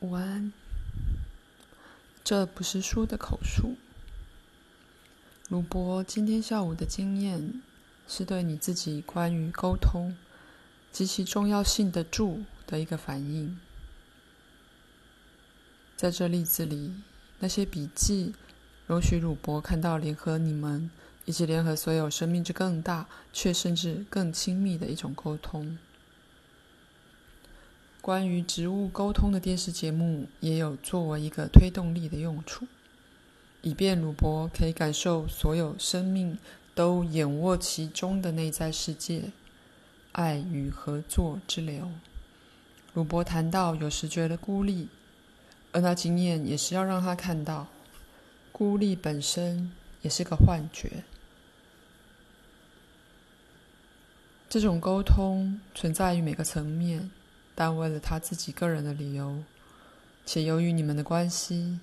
午安。这不是书的口述。鲁伯今天下午的经验，是对你自己关于沟通及其重要性的注的一个反应。在这例子里，那些笔记容许鲁伯看到联合你们以及联合所有生命之更大，却甚至更亲密的一种沟通。关于植物沟通的电视节目也有作为一个推动力的用处，以便鲁伯可以感受所有生命都眼握其中的内在世界，爱与合作之流。鲁伯谈到有时觉得孤立，而那经验也是要让他看到，孤立本身也是个幻觉。这种沟通存在于每个层面。但为了他自己个人的理由，且由于你们的关系，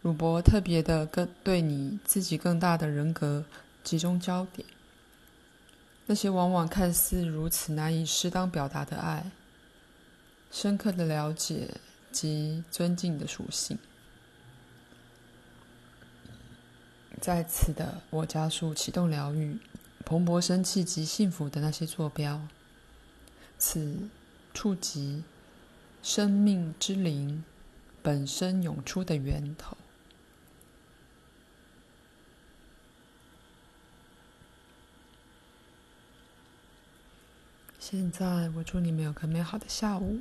鲁伯特别的更对你自己更大的人格集中焦点。那些往往看似如此难以适当表达的爱，深刻的了解及尊敬的属性。在此的，我加速启动疗愈，蓬勃生气及幸福的那些坐标。此。触及生命之灵本身涌出的源头。现在，我祝你们有个美好的下午。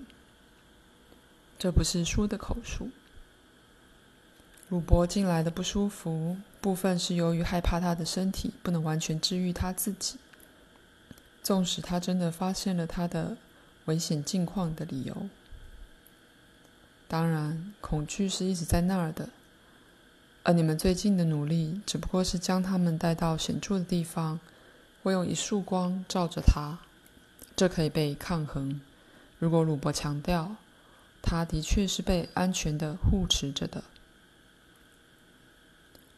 这不是书的口述。鲁伯近来的不舒服，部分是由于害怕他的身体不能完全治愈他自己，纵使他真的发现了他的。危险境况的理由，当然，恐惧是一直在那儿的，而你们最近的努力只不过是将他们带到显著的地方，或用一束光照着它，这可以被抗衡。如果鲁伯强调，他的确是被安全的护持着的，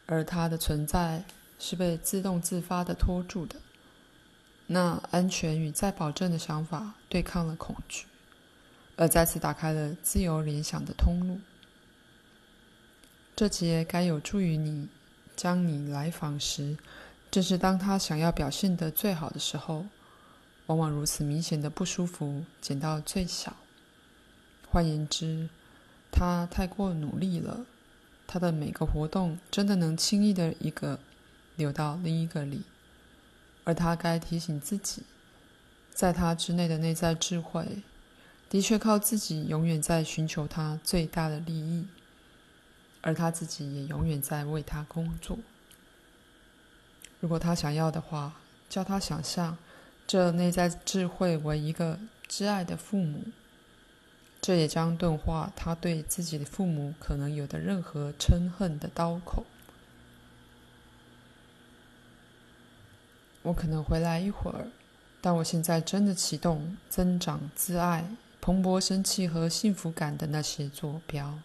而他的存在是被自动自发的拖住的。那安全与再保证的想法对抗了恐惧，而再次打开了自由联想的通路。这节该有助于你，将你来访时，正是当他想要表现的最好的时候，往往如此明显的不舒服减到最小。换言之，他太过努力了，他的每个活动真的能轻易的一个流到另一个里。而他该提醒自己，在他之内的内在智慧，的确靠自己永远在寻求他最大的利益，而他自己也永远在为他工作。如果他想要的话，叫他想象这内在智慧为一个挚爱的父母，这也将钝化他对自己的父母可能有的任何嗔恨的刀口。我可能回来一会儿，但我现在真的启动增长自爱、蓬勃生气和幸福感的那些坐标。